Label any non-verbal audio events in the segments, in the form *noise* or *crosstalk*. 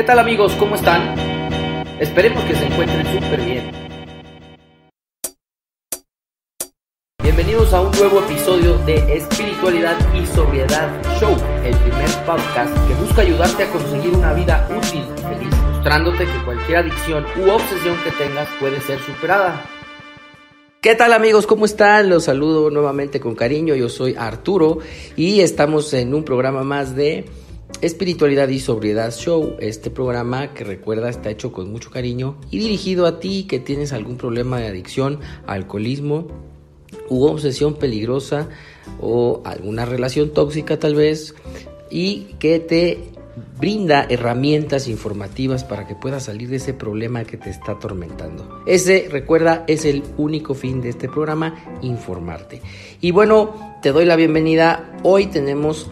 ¿Qué tal amigos? ¿Cómo están? Esperemos que se encuentren súper bien. Bienvenidos a un nuevo episodio de Espiritualidad y Sobriedad Show, el primer podcast que busca ayudarte a conseguir una vida útil y feliz, mostrándote que cualquier adicción u obsesión que tengas puede ser superada. ¿Qué tal amigos? ¿Cómo están? Los saludo nuevamente con cariño. Yo soy Arturo y estamos en un programa más de Espiritualidad y Sobriedad Show. Este programa que recuerda está hecho con mucho cariño y dirigido a ti que tienes algún problema de adicción, alcoholismo u obsesión peligrosa o alguna relación tóxica tal vez y que te brinda herramientas informativas para que puedas salir de ese problema que te está atormentando. Ese, recuerda, es el único fin de este programa, informarte. Y bueno, te doy la bienvenida. Hoy tenemos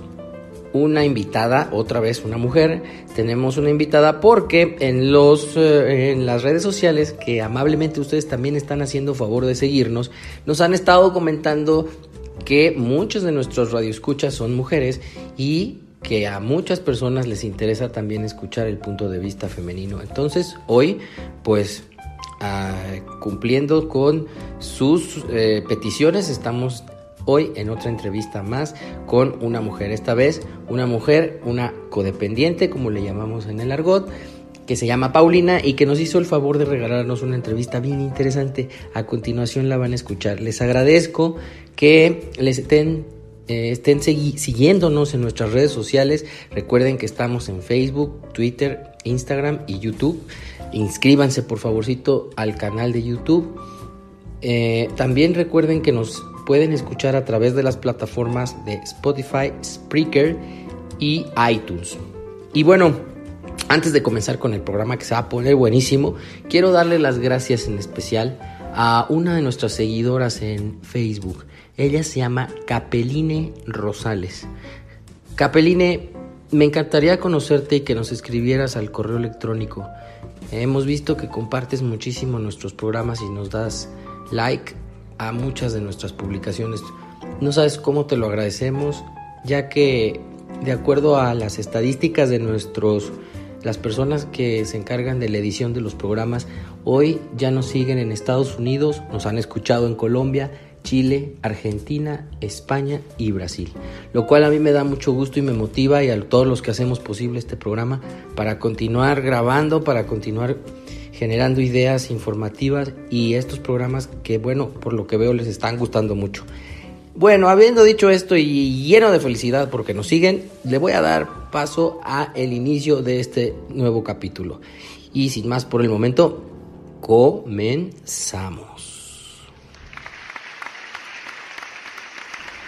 una invitada, otra vez una mujer. Tenemos una invitada porque en los eh, en las redes sociales que amablemente ustedes también están haciendo favor de seguirnos, nos han estado comentando que muchos de nuestros radioescuchas son mujeres y que a muchas personas les interesa también escuchar el punto de vista femenino. Entonces, hoy, pues, ah, cumpliendo con sus eh, peticiones, estamos hoy en otra entrevista más con una mujer. Esta vez, una mujer, una codependiente, como le llamamos en el argot que se llama Paulina y que nos hizo el favor de regalarnos una entrevista bien interesante. A continuación la van a escuchar. Les agradezco que les estén eh, estén siguiéndonos en nuestras redes sociales. Recuerden que estamos en Facebook, Twitter, Instagram y YouTube. Inscríbanse por favorcito al canal de YouTube. Eh, también recuerden que nos pueden escuchar a través de las plataformas de Spotify, Spreaker y iTunes. Y bueno, antes de comenzar con el programa que se va a poner buenísimo, quiero darle las gracias en especial a una de nuestras seguidoras en Facebook. Ella se llama Capeline Rosales. Capeline, me encantaría conocerte y que nos escribieras al correo electrónico. Hemos visto que compartes muchísimo nuestros programas y nos das like a muchas de nuestras publicaciones. No sabes cómo te lo agradecemos, ya que de acuerdo a las estadísticas de nuestros las personas que se encargan de la edición de los programas hoy ya nos siguen en Estados Unidos, nos han escuchado en Colombia, Chile, Argentina, España y Brasil. Lo cual a mí me da mucho gusto y me motiva y a todos los que hacemos posible este programa para continuar grabando, para continuar generando ideas informativas y estos programas que bueno, por lo que veo les están gustando mucho. Bueno, habiendo dicho esto y lleno de felicidad porque nos siguen, le voy a dar paso a el inicio de este nuevo capítulo. Y sin más por el momento, comenzamos.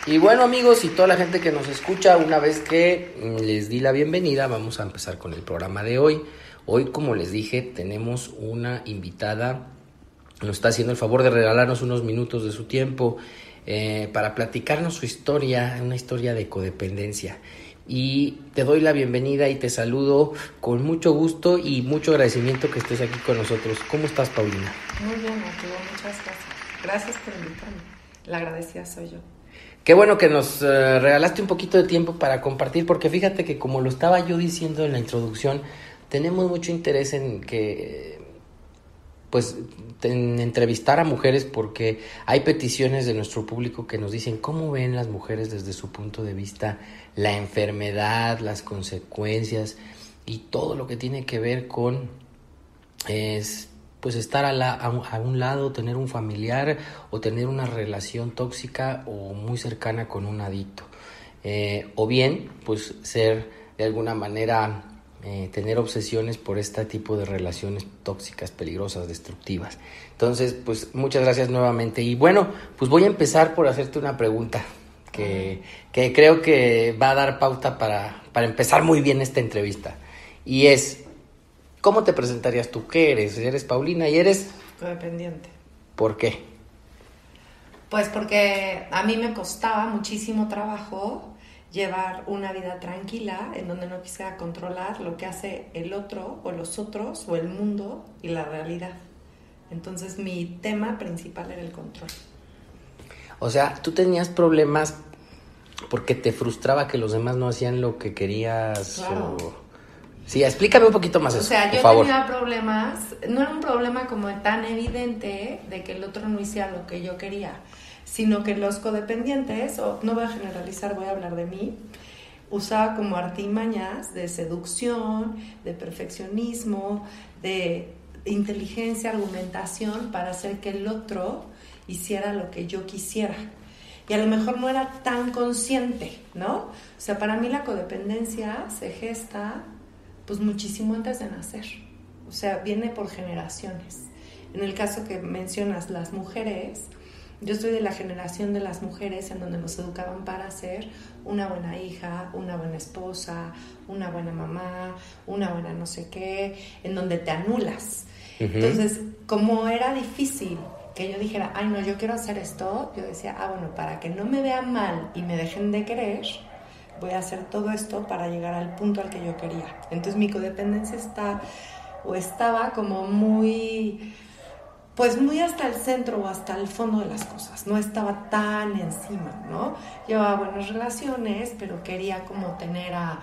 Y bueno amigos y toda la gente que nos escucha, una vez que les di la bienvenida, vamos a empezar con el programa de hoy. Hoy, como les dije, tenemos una invitada, nos está haciendo el favor de regalarnos unos minutos de su tiempo eh, para platicarnos su historia, una historia de codependencia. Y te doy la bienvenida y te saludo con mucho gusto y mucho agradecimiento que estés aquí con nosotros. ¿Cómo estás, Paulina? Muy bien, Arturo, muchas gracias. Gracias por invitarme. La agradecida soy yo. Qué bueno que nos eh, regalaste un poquito de tiempo para compartir, porque fíjate que como lo estaba yo diciendo en la introducción, tenemos mucho interés en que, pues, en entrevistar a mujeres porque hay peticiones de nuestro público que nos dicen cómo ven las mujeres desde su punto de vista la enfermedad, las consecuencias y todo lo que tiene que ver con es pues estar a, un, lado, tener un familiar o tener una relación tóxica o muy cercana con un adicto. Eh, o bien, pues ser de alguna manera, eh, tener obsesiones por este tipo de relaciones tóxicas, peligrosas, destructivas. Entonces, pues muchas gracias nuevamente. Y bueno, pues voy a empezar por hacerte una pregunta que, que creo que va a dar pauta para, para empezar muy bien esta entrevista. Y es, ¿Cómo te presentarías tú? ¿Qué eres? ¿Eres Paulina y eres? Codependiente. ¿Por qué? Pues porque a mí me costaba muchísimo trabajo llevar una vida tranquila en donde no quisiera controlar lo que hace el otro o los otros o el mundo y la realidad. Entonces mi tema principal era el control. O sea, tú tenías problemas porque te frustraba que los demás no hacían lo que querías Claro. Sí, explícame un poquito más o eso, sea, por yo favor. tenía problemas, no era un problema como tan evidente de que el otro no hiciera lo que yo quería, sino que los codependientes, o no voy a generalizar, voy a hablar de mí, usaba como artimañas de seducción, de perfeccionismo, de inteligencia, argumentación para hacer que el otro hiciera lo que yo quisiera. Y a lo mejor no era tan consciente, ¿no? O sea, para mí la codependencia se gesta pues muchísimo antes de nacer. O sea, viene por generaciones. En el caso que mencionas, las mujeres, yo soy de la generación de las mujeres en donde nos educaban para ser una buena hija, una buena esposa, una buena mamá, una buena no sé qué, en donde te anulas. Entonces, como era difícil que yo dijera, ay no, yo quiero hacer esto, yo decía, ah, bueno, para que no me vean mal y me dejen de querer, voy a hacer todo esto para llegar al punto al que yo quería. Entonces mi codependencia está o estaba como muy pues muy hasta el centro o hasta el fondo de las cosas, no estaba tan encima, ¿no? Llevaba buenas relaciones, pero quería como tener a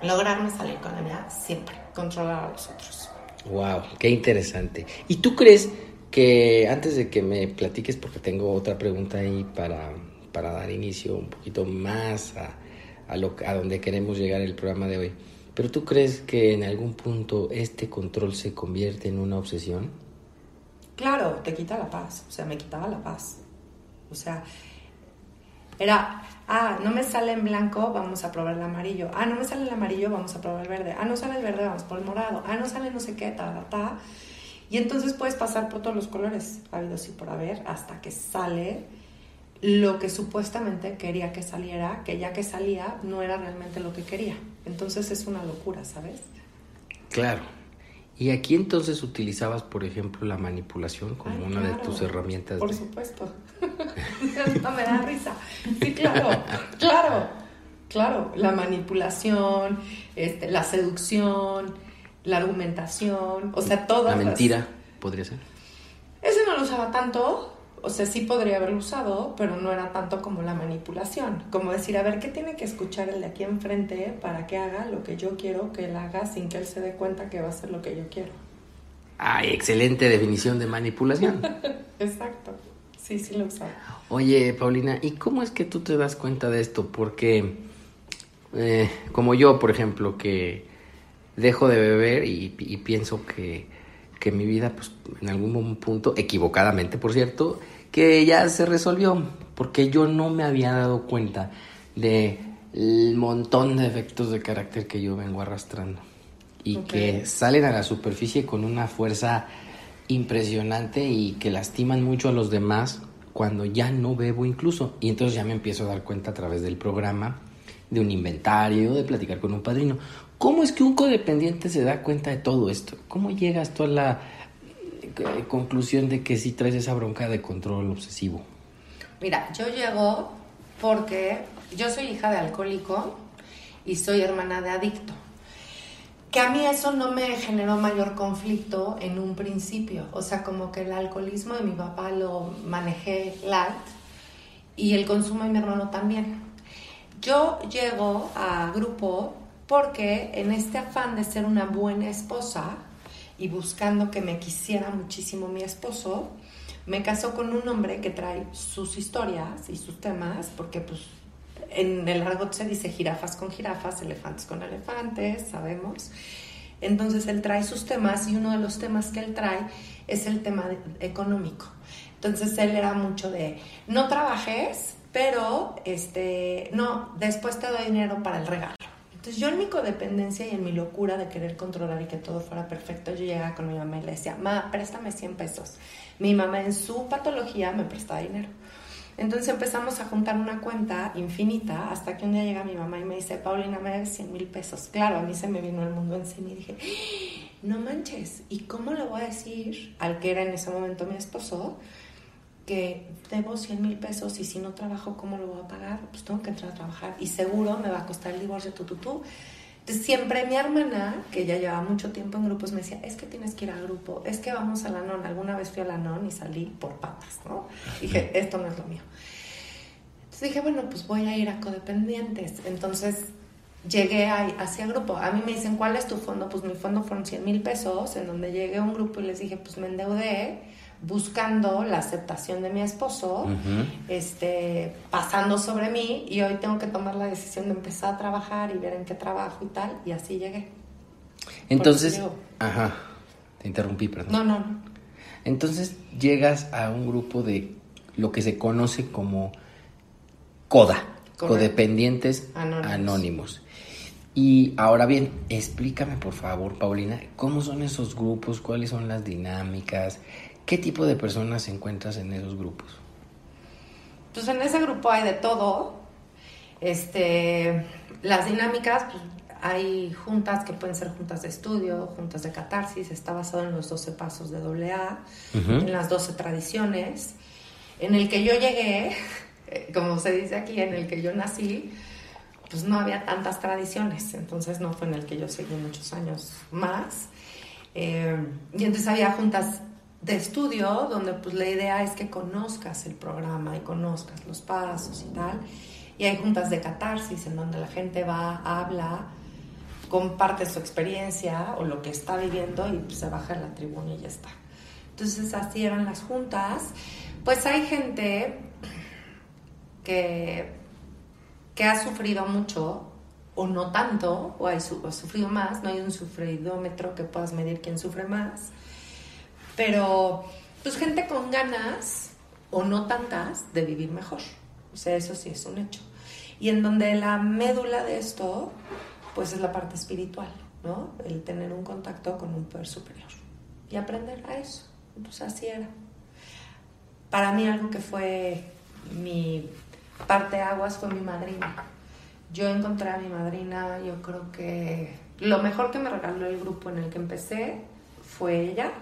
lograrme salir con la mía siempre, controlar a los otros. Wow, qué interesante. ¿Y tú crees que antes de que me platiques, porque tengo otra pregunta ahí para, para dar inicio un poquito más a, a, lo, a donde queremos llegar el programa de hoy, pero tú crees que en algún punto este control se convierte en una obsesión? Claro, te quita la paz, o sea, me quitaba la paz. O sea, era, ah, no me sale en blanco, vamos a probar el amarillo. Ah, no me sale el amarillo, vamos a probar el verde. Ah, no sale el verde, vamos por el morado. Ah, no sale no sé qué, ta, ta, ta. Y entonces puedes pasar por todos los colores, habidos y por haber, hasta que sale lo que supuestamente quería que saliera, que ya que salía no era realmente lo que quería. Entonces es una locura, ¿sabes? Claro. Y aquí entonces utilizabas, por ejemplo, la manipulación como Ay, una de tus herramientas. Por de- supuesto. *laughs* Esto me da risa. Sí, claro, claro, claro. La manipulación, este, la seducción, la argumentación, o sea, todas La las- mentira, podría ser. Ese no lo usaba tanto, o sea, sí podría haberlo usado, pero no era tanto como la manipulación. Como decir, a ver, ¿qué tiene que escuchar el de aquí enfrente para que haga lo que yo quiero que él haga sin que él se dé cuenta que va a hacer lo que yo quiero? Ay, excelente definición de manipulación. *laughs* Exacto. Sí, sí lo usaba. Oye, Paulina, ¿y cómo es que tú te das cuenta de esto? Porque, eh, como yo, por ejemplo, que dejo de beber y, y pienso que, que mi vida, pues, en algún punto, equivocadamente, por cierto, que ya se resolvió, porque yo no me había dado cuenta de el montón de defectos de carácter que yo vengo arrastrando y que salen a la superficie con una fuerza impresionante y que lastiman mucho a los demás cuando ya no bebo incluso. Y entonces ya me empiezo a dar cuenta a través del programa, de un inventario, de platicar con un padrino. ¿Cómo es que un codependiente se da cuenta de todo esto? ¿Cómo llegas tú a la conclusión de que si traes esa bronca de control obsesivo? Mira, yo llego porque yo soy hija de alcohólico y soy hermana de adicto. Que a mí eso no me generó mayor conflicto en un principio. O sea, como que el alcoholismo de mi papá lo manejé light y el consumo de mi hermano también. Yo llego a grupo porque en este afán de ser una buena esposa y buscando que me quisiera muchísimo mi esposo, me casó con un hombre que trae sus historias y sus temas, porque pues en el argot se dice jirafas con jirafas, elefantes con elefantes, sabemos. Entonces él trae sus temas y uno de los temas que él trae es el tema económico. Entonces él era mucho de no trabajes, pero este no, después te doy dinero para el regalo. Entonces yo en mi codependencia y en mi locura de querer controlar y que todo fuera perfecto, yo llegaba con mi mamá y le decía, ma, préstame 100 pesos. Mi mamá en su patología me prestaba dinero. Entonces empezamos a juntar una cuenta infinita hasta que un día llega mi mamá y me dice, Paulina, me debes 100 mil pesos. Claro, a mí se me vino el mundo encima y dije, no manches, ¿y cómo le voy a decir al que era en ese momento mi esposo que debo 100 mil pesos y si no trabajo, ¿cómo lo voy a pagar? Pues tengo que entrar a trabajar y seguro me va a costar el divorcio, tú, tú, tú. Entonces siempre mi hermana, que ya llevaba mucho tiempo en grupos, me decía, es que tienes que ir al grupo, es que vamos a la NON. Alguna vez fui a la NON y salí por patas, ¿no? Dije, esto no es lo mío. Entonces dije, bueno, pues voy a ir a codependientes. Entonces llegué hacia grupo. A mí me dicen, ¿cuál es tu fondo? Pues mi fondo fueron 100 mil pesos, en donde llegué a un grupo y les dije, pues me endeudé buscando la aceptación de mi esposo, este, pasando sobre mí y hoy tengo que tomar la decisión de empezar a trabajar y ver en qué trabajo y tal, y así llegué. Entonces, ajá, te interrumpí, perdón. No, no. Entonces llegas a un grupo de lo que se conoce como CODA, codependientes anónimos. Y ahora bien, explícame por favor, Paulina, ¿cómo son esos grupos? ¿Cuáles son las dinámicas? ¿Qué tipo de personas encuentras en esos grupos? Pues en ese grupo hay de todo. Este, las dinámicas, pues, hay juntas que pueden ser juntas de estudio, juntas de catarsis, está basado en los 12 pasos de AA, en las 12 tradiciones. En el que yo llegué, *laughs* como se dice aquí, en el que yo nací, pues no había tantas tradiciones, entonces no fue en el que yo seguí muchos años más. Eh, y entonces había juntas de estudio donde pues la idea es que conozcas el programa y conozcas los pasos y tal. Y hay juntas de catarsis en donde la gente va, habla, comparte su experiencia o lo que está viviendo y pues, se baja en la tribuna y ya está. Entonces así eran las juntas. Pues hay gente que que ha sufrido mucho o no tanto, o ha sufrido más, no hay un sufridómetro que puedas medir quién sufre más, pero pues gente con ganas o no tantas de vivir mejor, o sea, eso sí es un hecho. Y en donde la médula de esto, pues es la parte espiritual, ¿no? El tener un contacto con un poder superior y aprender a eso, pues así era. Para mí algo que fue mi parte aguas fue mi madrina. Yo encontré a mi madrina, yo creo que lo mejor que me regaló el grupo en el que empecé fue ella.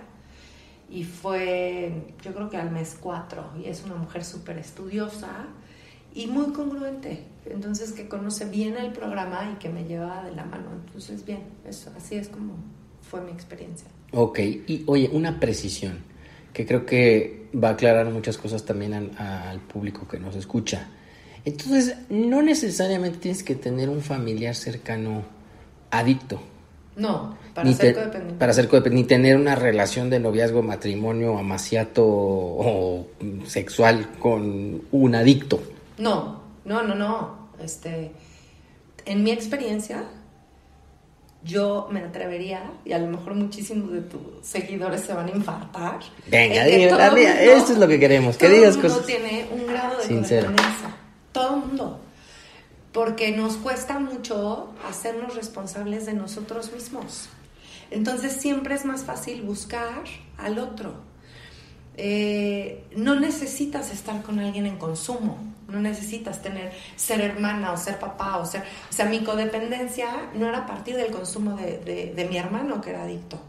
Y fue, yo creo que al mes cuatro. Y es una mujer súper estudiosa y muy congruente. Entonces, que conoce bien el programa y que me lleva de la mano. Entonces, bien, eso, así es como fue mi experiencia. Ok, y oye, una precisión que creo que va a aclarar muchas cosas también al público que nos escucha. Entonces, no necesariamente tienes que tener un familiar cercano adicto. No, para ser codependiente. Para ser codependiente, ni tener una relación de noviazgo, matrimonio, amaciato o sexual con un adicto. No, no, no, no. Este, en mi experiencia, yo me atrevería, y a lo mejor muchísimos de tus seguidores se van a infartar. Venga, dime, esto es lo que queremos, que digas cosas. tiene un grado de codependencia todo el mundo, porque nos cuesta mucho hacernos responsables de nosotros mismos. Entonces siempre es más fácil buscar al otro. Eh, no necesitas estar con alguien en consumo, no necesitas tener, ser hermana o ser papá o ser... O sea, mi codependencia no era a partir del consumo de, de mi hermano que era adicto.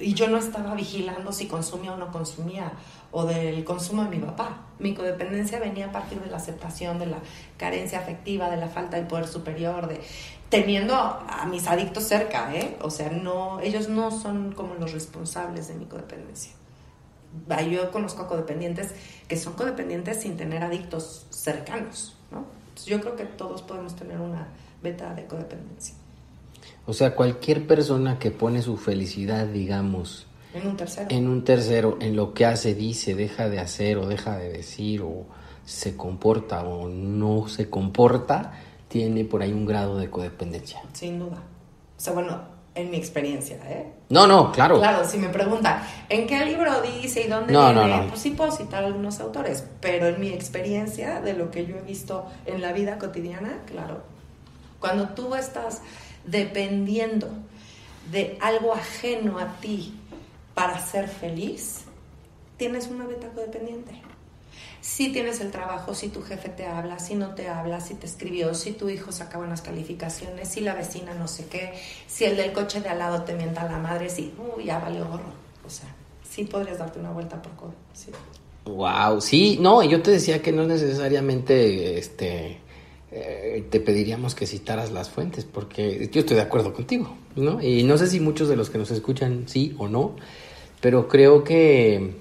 Y yo no estaba vigilando si consumía o no consumía o del consumo de mi papá. Mi codependencia venía a partir de la aceptación, de la carencia afectiva, de la falta de poder superior, de teniendo a mis adictos cerca, ¿eh? O sea, no, ellos no son como los responsables de mi codependencia. Yo conozco a codependientes que son codependientes sin tener adictos cercanos, ¿no? yo creo que todos podemos tener una beta de codependencia. O sea, cualquier persona que pone su felicidad, digamos, en un tercero. En un tercero, en lo que hace, dice, deja de hacer o deja de decir o se comporta o no se comporta, tiene por ahí un grado de codependencia. Sin duda. O sea, bueno, en mi experiencia, ¿eh? No, no, claro. Claro, si me pregunta, ¿en qué libro dice y dónde no, viene? No, no. Pues sí puedo citar algunos autores, pero en mi experiencia, de lo que yo he visto en la vida cotidiana, claro. Cuando tú estás dependiendo de algo ajeno a ti para ser feliz, tienes una beta codependiente. Si tienes el trabajo, si tu jefe te habla, si no te habla, si te escribió, si tu hijo saca buenas calificaciones, si la vecina no sé qué, si el del coche de al lado te mienta la madre, si, uy, ya valió gorro. O sea, sí podrías darte una vuelta por codo. Sí. Wow, sí, no, yo te decía que no necesariamente este eh, te pediríamos que citaras las fuentes, porque yo estoy de acuerdo contigo, ¿no? Y no sé si muchos de los que nos escuchan sí o no, pero creo que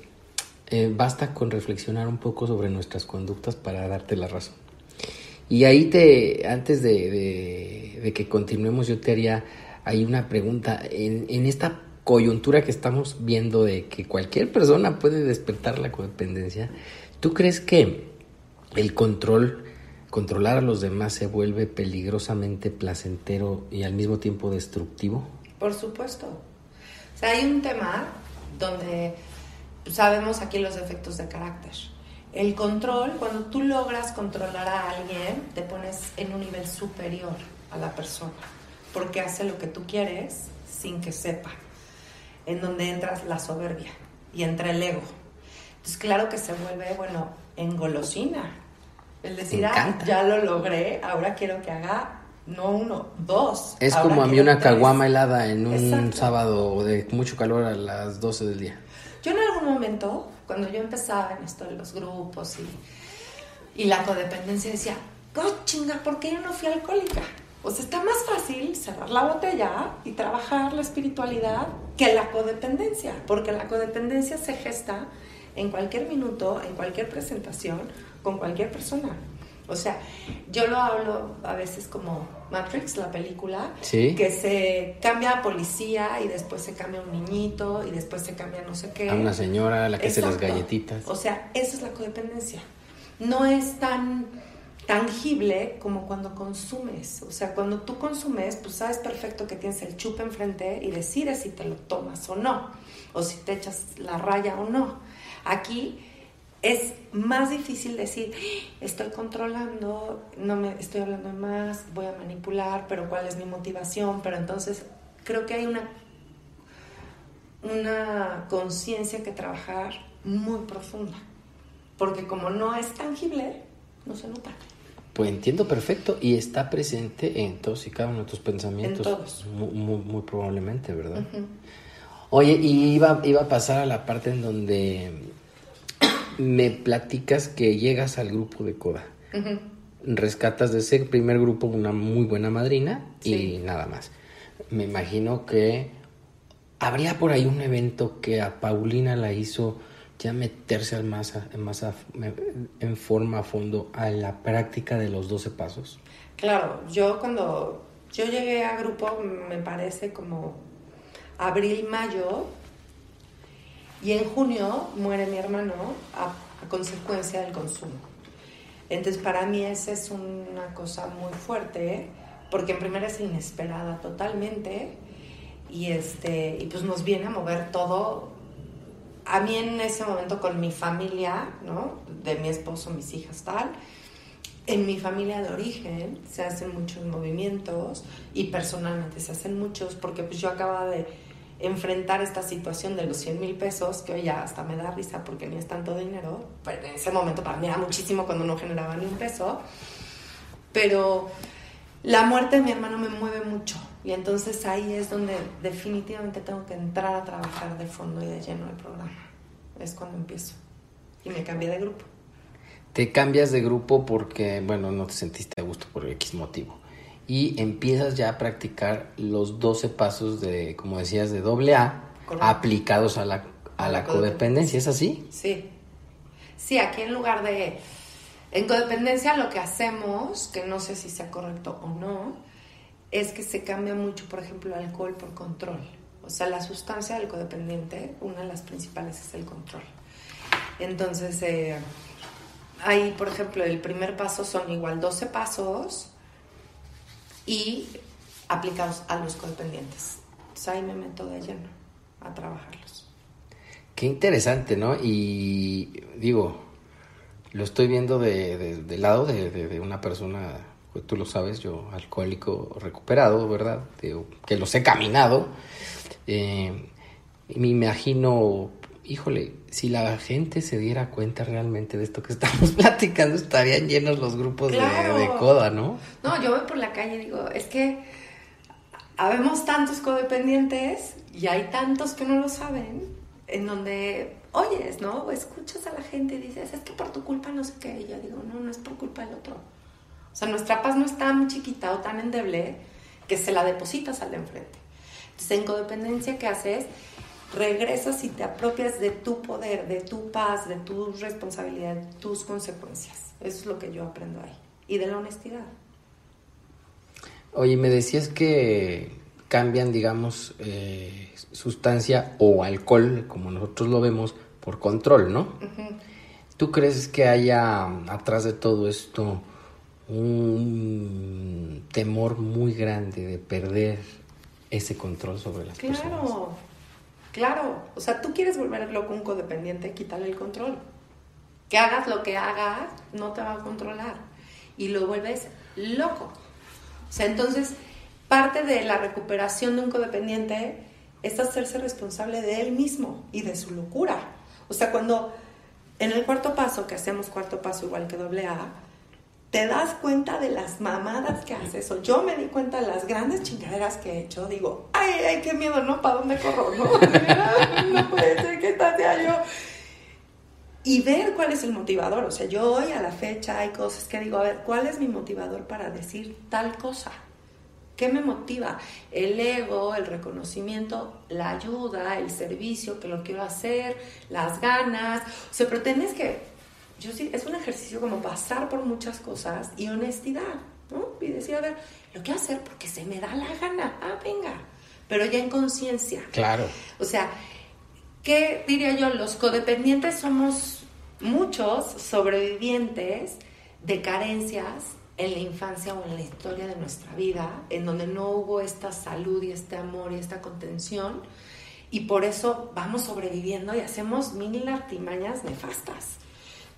eh, basta con reflexionar un poco sobre nuestras conductas para darte la razón. Y ahí te, antes de, de, que continuemos, yo te haría ahí una pregunta. En, en esta coyuntura que estamos viendo de que cualquier persona puede despertar la codependencia, ¿tú crees que el control, controlar a los demás se vuelve peligrosamente placentero y al mismo tiempo destructivo? Por supuesto. O sea, hay un tema donde sabemos aquí los efectos de carácter. El control, cuando tú logras controlar a alguien, te pones en un nivel superior a la persona, porque hace lo que tú quieres sin que sepa, en donde entras la soberbia y entra el ego. Entonces, claro que se vuelve, bueno, engolosina. El decir, ah, ya lo logré, ahora quiero que haga no uno, dos. Es como a mí una caguama helada en un sábado de mucho calor a las 12 del día. Yo en algún momento, cuando yo empezaba en esto de los grupos y, y la codependencia, decía, oh, chinga, ¿por qué yo no fui alcohólica? Pues está más fácil cerrar la botella y trabajar la espiritualidad que la codependencia, porque la codependencia se gesta en cualquier minuto, en cualquier presentación, con cualquier persona. O sea, yo lo hablo a veces como Matrix, la película, que se cambia a policía y después se cambia a un niñito y después se cambia no sé qué. A una señora a la que hace las galletitas. O sea, esa es la codependencia. No es tan tangible como cuando consumes. O sea, cuando tú consumes, pues sabes perfecto que tienes el chupe enfrente y decides si te lo tomas o no, o si te echas la raya o no. Aquí es más difícil decir, estoy controlando, no me estoy hablando más, voy a manipular, pero cuál es mi motivación, pero entonces creo que hay una una conciencia que trabajar muy profunda, porque como no es tangible, no se nota. Pues entiendo perfecto y está presente en todos y cada uno de tus pensamientos. En todos. Muy, probablemente, ¿verdad? Oye, y iba, iba a pasar a la parte en donde me platicas que llegas al grupo de Coda. Rescatas de ese primer grupo una muy buena madrina y nada más. Me imagino que habría por ahí un evento que a Paulina la hizo ya meterse al más, más en forma a fondo a la práctica de los 12 pasos. Claro, yo cuando yo llegué a grupo me parece como abril, mayo y en junio muere mi hermano a, consecuencia del consumo. Entonces para mí esa es una cosa muy fuerte, porque en primera es inesperada totalmente y, este, y pues nos viene a mover todo. A mí en ese momento con mi familia, ¿no? De mi esposo, mis hijas, tal. En mi familia de origen se hacen muchos movimientos y personalmente se hacen muchos porque pues yo acababa de enfrentar esta situación de los 100 mil pesos, que hoy ya hasta me da risa porque ni es tanto dinero, en ese momento para mí era muchísimo cuando no generaba ni un peso, pero la muerte de mi hermano me mueve mucho y entonces ahí es donde definitivamente tengo que entrar a trabajar de fondo y de lleno el programa. Es cuando empiezo y me cambié de grupo. Te cambias de grupo porque, bueno, no te sentiste a gusto por X motivo y empiezas ya a practicar los 12 pasos de, como decías, de doble A aplicados a la, a la codependencia. ¿Es así? Sí. Sí, aquí en lugar de... En codependencia lo que hacemos, que no sé si sea correcto o no, es que se cambia mucho, por ejemplo, el alcohol por control. O sea, la sustancia del codependiente, una de las principales es el control. Entonces, eh, ahí, por ejemplo, el primer paso son igual 12 pasos y aplicados a los codependientes. Entonces ahí me meto de lleno a trabajarlos. Qué interesante, ¿no? Y digo, lo estoy viendo de, del lado de, una persona, pues tú lo sabes, yo alcohólico recuperado, ¿verdad? que los he caminado. Eh, me imagino híjole, si la gente se diera cuenta realmente de esto que estamos *laughs* platicando, estarían llenos los grupos de, coda, ¿no? No, yo voy por la calle y digo, es que habemos tantos codependientes y hay tantos que no lo saben, en donde oyes, ¿no? O escuchas a la gente y dices, es que por tu culpa no sé qué. Y yo digo, no, no es por culpa del otro. O sea, nuestra paz no es tan chiquita o tan endeble que se la depositas al de enfrente. Entonces, en codependencia, ¿qué haces? Regresas y te apropias de tu poder, de tu paz, de tu responsabilidad, de tus consecuencias. Eso es lo que yo aprendo ahí. y de la honestidad. Oye, me decías que cambian, digamos, eh, sustancia o alcohol, como nosotros lo vemos, por control, ¿no? ¿Tú crees que haya atrás de todo esto un temor muy grande de perder ese control sobre las claro, personas? Claro, claro. O sea, tú quieres volver loco un codependiente, quítale el control. Que hagas lo que hagas, no te va a controlar. Y lo vuelves loco. O sea, entonces, parte de la recuperación de un codependiente es hacerse responsable de él mismo y de su locura. O sea, cuando en el cuarto paso, que hacemos cuarto paso igual que doble A, te das cuenta de las mamadas que haces. O yo me di cuenta de las grandes chingaderas que he hecho. Digo, ay, ay, qué miedo, ¿no? ¿Para dónde corro? No, *laughs* no puede ser que sea yo. Y ver cuál es el motivador. O sea, yo hoy a la fecha hay cosas que digo, a ver, ¿cuál es mi motivador para decir tal cosa? ¿Qué me motiva? El ego, el reconocimiento, la ayuda, el servicio que lo quiero hacer, las ganas. O sea, pero tienes que, yo sí, es un ejercicio como pasar por muchas cosas y honestidad, ¿no? Y decir, a ver, lo quiero hacer porque se me da la gana. Ah, venga. Pero ya en conciencia. Claro. O sea, ¿qué diría yo? Los codependientes somos muchos sobrevivientes de carencias en la infancia o en la historia de nuestra vida, en donde no hubo esta salud y este amor y esta contención, y por eso vamos sobreviviendo y hacemos mil artimañas nefastas.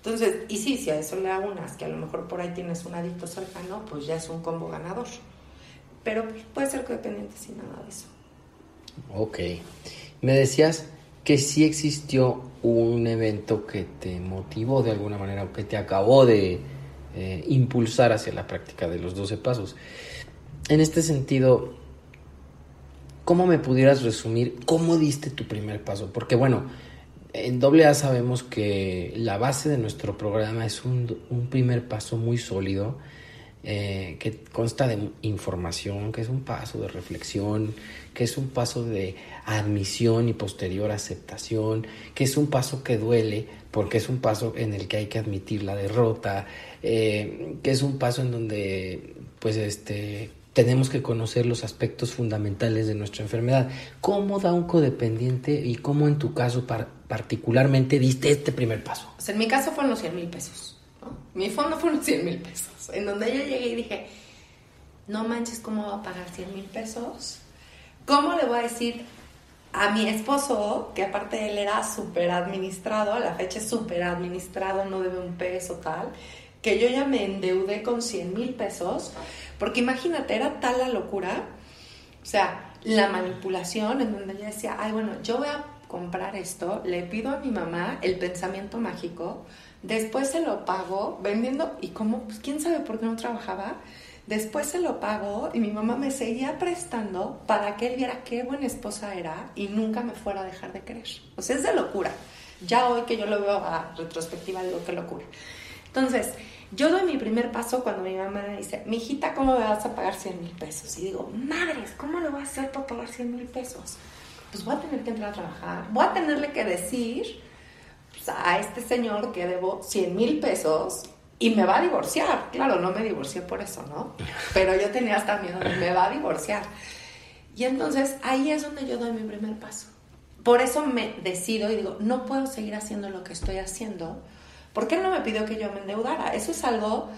Entonces, y sí, si a eso le unas, que a lo mejor por ahí tienes un adicto cercano, pues ya es un combo ganador. Pero puede ser codependiente sin nada de eso. Ok. Me decías que sí existió un evento que te motivó de alguna manera o que te acabó de, eh, impulsar hacia la práctica de los 12 pasos. En este sentido, ¿cómo me pudieras resumir cómo diste tu primer paso? Porque bueno, en AA sabemos que la base de nuestro programa es un, un primer paso muy sólido. Eh, que consta de información, que es un paso de reflexión, que es un paso de admisión y posterior aceptación, que es un paso que duele porque es un paso en el que hay que admitir la derrota, eh, que es un paso en donde pues este tenemos que conocer los aspectos fundamentales de nuestra enfermedad. ¿Cómo da un codependiente y cómo en tu caso particularmente diste este primer paso? Pues en mi caso fueron los 100 mil pesos. Mi fondo fueron 100 mil pesos. En donde yo llegué y dije, no manches, ¿cómo va a pagar 100 mil pesos? ¿Cómo le voy a decir a mi esposo, que aparte él era súper administrado, a la fecha es súper administrado, no debe un peso tal, que yo ya me endeudé con 100 mil pesos, porque imagínate, era tal la locura, o sea, la manipulación en donde ella decía, ay, bueno, yo voy a comprar esto, le pido a mi mamá el pensamiento mágico, después se lo pago vendiendo, y como, pues quién sabe por qué no trabajaba, Después se lo pagó y mi mamá me seguía prestando para que él viera qué buena esposa era y nunca me fuera a dejar de querer. O sea, es de locura. Ya hoy que yo lo veo a retrospectiva, digo, qué locura. Entonces, yo doy mi primer paso cuando mi mamá dice, mi hijita, ¿cómo me vas a pagar 100 mil pesos? Y digo, madres, ¿cómo lo voy a hacer para pagar 100 mil pesos? Pues voy a tener que entrar a trabajar, voy a tenerle que decir pues, a este señor que debo 100 mil pesos y me va a divorciar. Claro, no me divorcié por eso, ¿no? Pero yo tenía hasta miedo de me va a divorciar. Y entonces ahí es donde yo doy mi primer paso. Por eso me decido y digo, no puedo seguir haciendo lo que estoy haciendo, porque él no me pidió que yo me endeudara. Eso es algo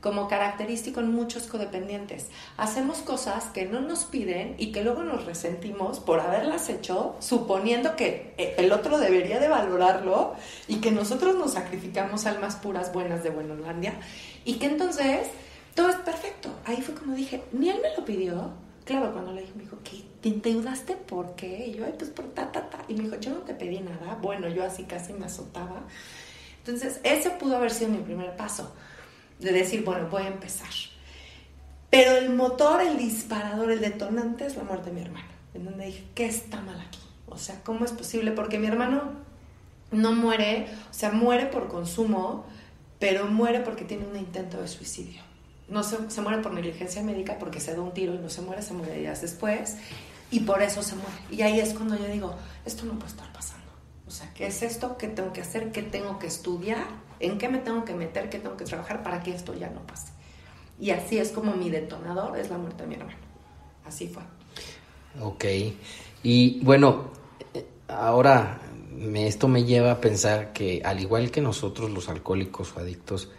como característico en muchos codependientes. Hacemos cosas que no nos piden y que luego nos resentimos por haberlas hecho, suponiendo que eh, el otro debería de valorarlo y que nosotros nos sacrificamos almas puras buenas de Buenolandia y que entonces todo es perfecto. Ahí fue como dije, ni él me lo pidió. Claro, cuando le dije, me dijo, ¿qué? ¿Te endeudaste por qué? Y yo, ay, pues por ta, ta, ta. Y me dijo, yo no te pedí nada. Bueno, yo así casi me azotaba. Entonces, ese pudo haber sido mi primer paso de decir, bueno, voy a empezar. Pero el motor, el disparador, el detonante es la muerte de mi hermano. En donde dije, ¿qué está mal aquí? O sea, ¿cómo es posible? Porque mi hermano no muere, o sea, muere por consumo, pero muere porque tiene un intento de suicidio. No se, se muere por negligencia médica porque se da un tiro y no se muere, se muere días después y por eso se muere. Y ahí es cuando yo digo, esto no puede estar pasando. O sea, ¿qué es esto? ¿Qué tengo que hacer? ¿Qué tengo que estudiar? ¿En qué me tengo que meter? ¿Qué tengo que trabajar para que esto ya no pase? Y así es como mi detonador es la muerte de mi hermano. Así fue. Ok. Y bueno, ahora esto me lleva a pensar que al igual que nosotros los alcohólicos o adictos,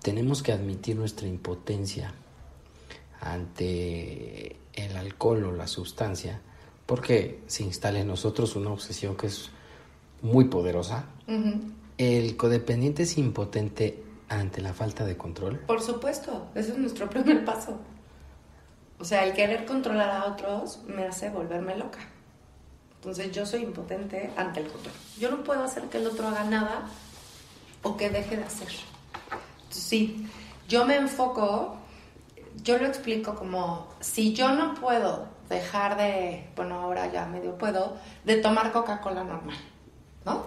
tenemos que admitir nuestra impotencia ante el alcohol o la sustancia, porque se instala en nosotros una obsesión que es muy poderosa. ¿El codependiente es impotente ante la falta de control? Por supuesto, ese es nuestro *laughs* primer paso. O sea, el querer controlar a otros me hace volverme loca. Entonces yo soy impotente ante el control. Yo no puedo hacer que el otro haga nada o que deje de hacer. sí, yo me enfoco, yo lo explico como, si yo no puedo dejar de, bueno, ahora ya medio puedo, de tomar Coca-Cola normal, ¿no?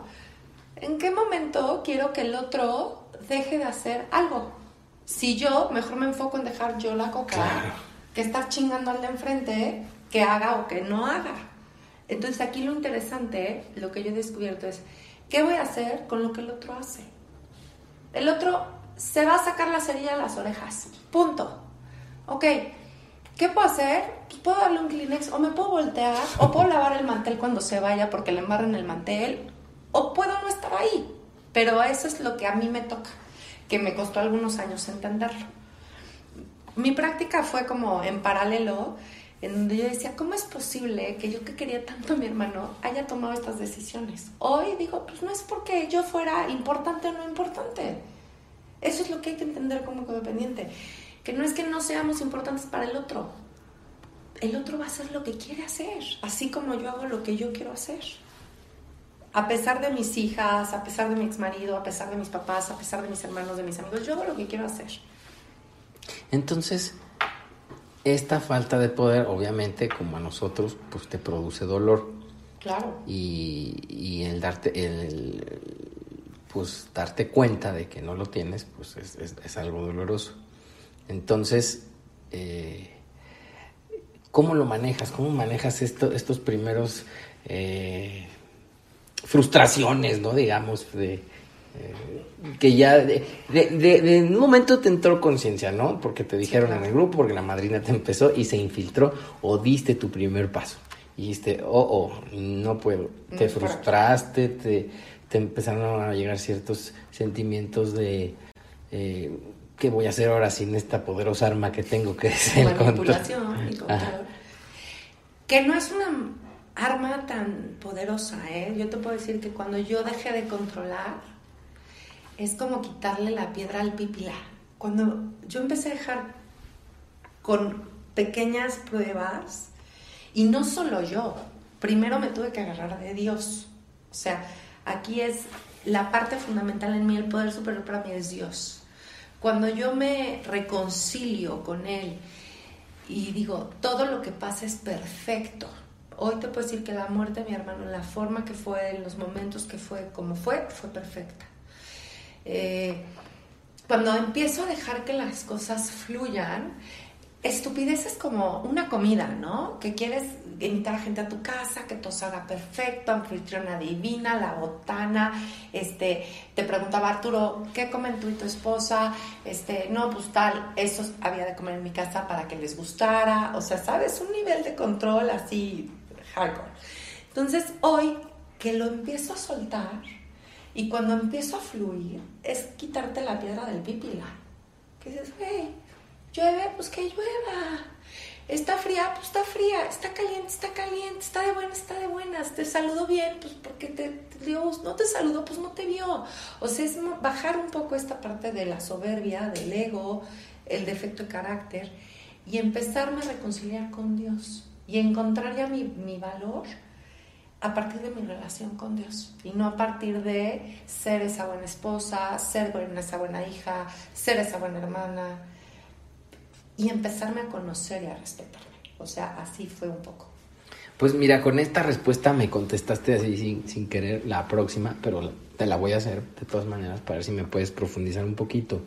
¿En qué momento quiero que el otro deje de hacer algo? Si yo mejor me enfoco en dejar yo la coca, que estar chingando al de enfrente, que haga o que no haga. Entonces aquí lo interesante, lo que yo he descubierto es, ¿qué voy a hacer con lo que el otro hace? El otro se va a sacar la cerilla de las orejas, punto. Ok, ¿qué puedo hacer? Puedo darle un Kleenex o me puedo voltear o puedo lavar el mantel cuando se vaya porque le embarren el mantel o puedo no estar ahí. Pero eso es lo que a mí me toca, que me costó algunos años entenderlo. Mi práctica fue como en paralelo en donde yo decía, ¿cómo es posible que yo que quería tanto a mi hermano haya tomado estas decisiones? Hoy digo, pues no es porque yo fuera importante o no importante. Eso es lo que hay que entender como codependiente. Que no es que no seamos importantes para el otro. El otro va a hacer lo que quiere hacer, así como yo hago lo que yo quiero hacer. A pesar de mis hijas, a pesar de mi ex marido, a pesar de mis papás, a pesar de mis hermanos, de mis amigos, yo hago lo que quiero hacer. Entonces, esta falta de poder, obviamente, como a nosotros, pues te produce dolor. Claro. Y, el darte, el, pues darte cuenta de que no lo tienes, pues es, algo doloroso. Entonces, eh, ¿cómo lo manejas? ¿Cómo manejas esto, estos primeros eh, frustraciones, no digamos, de, eh, que ya de, de, un momento te entró conciencia, ¿no? Porque te dijeron en el grupo, porque la madrina te empezó y se infiltró o diste tu primer paso. Y dijiste, oh, oh, no puedo. Te frustraste, te, te empezaron a llegar ciertos sentimientos de eh, qué voy a hacer ahora sin esta poderosa arma que tengo que *laughs* es el Manipulación y control. Que no es una arma tan poderosa, ¿eh? Yo te puedo decir que cuando yo dejé de controlar, es como quitarle la piedra al pipila. Cuando yo empecé a dejar con pequeñas pruebas, y no solo yo, primero me tuve que agarrar de Dios. O sea, aquí es la parte fundamental en mí, el poder superior para mí es Dios. Cuando yo me reconcilio con Él y digo, todo lo que pasa es perfecto. Hoy te puedo decir que la muerte de mi hermano, la forma que fue, en los momentos que fue, como fue, fue perfecta. Eh, cuando empiezo a dejar que las cosas fluyan, estupidez es como una comida, ¿no? Que quieres invitar a gente a tu casa, que todo salga perfecto, anfitriona divina, la botana, este, te preguntaba Arturo, ¿qué comen tú y tu esposa? Este, no, pues tal, eso había de comer en mi casa para que les gustara, o sea, ¿sabes? Un nivel de control así hardcore. Entonces, hoy que lo empiezo a soltar, y cuando empiezo a fluir, es quitarte la piedra del pipila. Que dices, hey, llueve, pues que llueva. Está fría, pues está fría. Está caliente, está caliente. Está de buenas, está de buenas. Te saludo bien, pues porque te, Dios no te saludó, pues no te vio. O sea, es bajar un poco esta parte de la soberbia, del ego, el defecto de carácter y empezarme a reconciliar con Dios y encontrar ya mi, mi valor a partir de mi relación con Dios y no a partir de ser esa buena esposa, ser esa buena hija, ser esa buena hermana y empezarme a conocer y a respetarme. O sea, así fue un poco. Pues mira, con esta respuesta me contestaste así sin, sin querer la próxima, pero te la voy a hacer de todas maneras para ver si me puedes profundizar un poquito.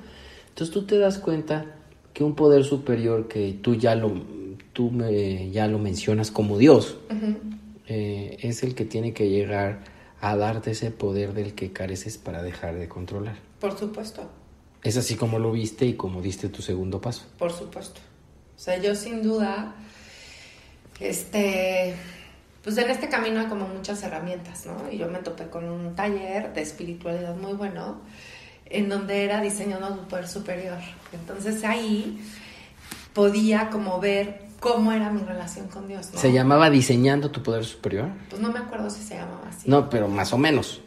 Entonces tú te das cuenta que un poder superior que tú ya lo, tú me, ya lo mencionas como Dios, eh, es el que tiene que llegar a darte ese poder del que careces para dejar de controlar. Por supuesto. Es así como lo viste y como diste tu segundo paso. Por supuesto. O sea, yo sin duda, este, pues en este camino hay como muchas herramientas, ¿no? Y yo me topé con un taller de espiritualidad muy bueno, en donde era diseñando tu poder superior. Entonces ahí podía como ver cómo era mi relación con Dios. ¿Se llamaba diseñando tu poder superior? Pues no me acuerdo si se llamaba así. No, pero más o menos.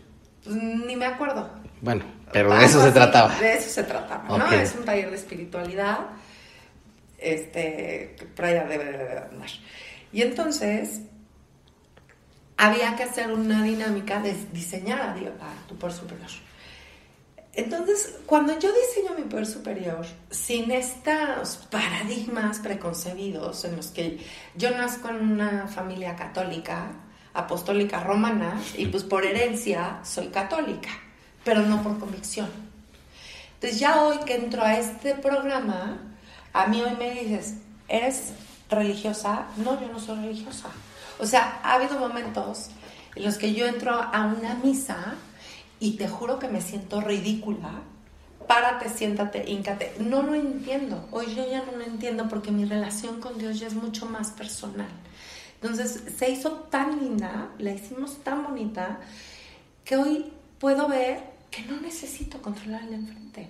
Pues ni me acuerdo. Bueno, pero de eso se trataba. De eso se trataba, ¿no? Es un taller de espiritualidad, este, que por allá debe de andar. Y entonces había que hacer una dinámica de diseñar a, tu poder superior. Entonces, cuando yo diseño mi poder superior, sin estos paradigmas preconcebidos en los que yo nazco en una familia católica, apostólica romana, y pues por herencia soy católica, pero no por convicción. Entonces ya hoy que entro a este programa, a mí hoy me dices, ¿eres religiosa? No, yo no soy religiosa. O sea, ha habido momentos en los que yo entro a una misa y te juro que me siento ridícula. Párate, siéntate, híncate. No lo entiendo. Hoy yo ya no lo entiendo porque mi relación con Dios ya es mucho más personal. Entonces se hizo tan linda, la hicimos tan bonita, que hoy puedo ver que no necesito controlar al de enfrente.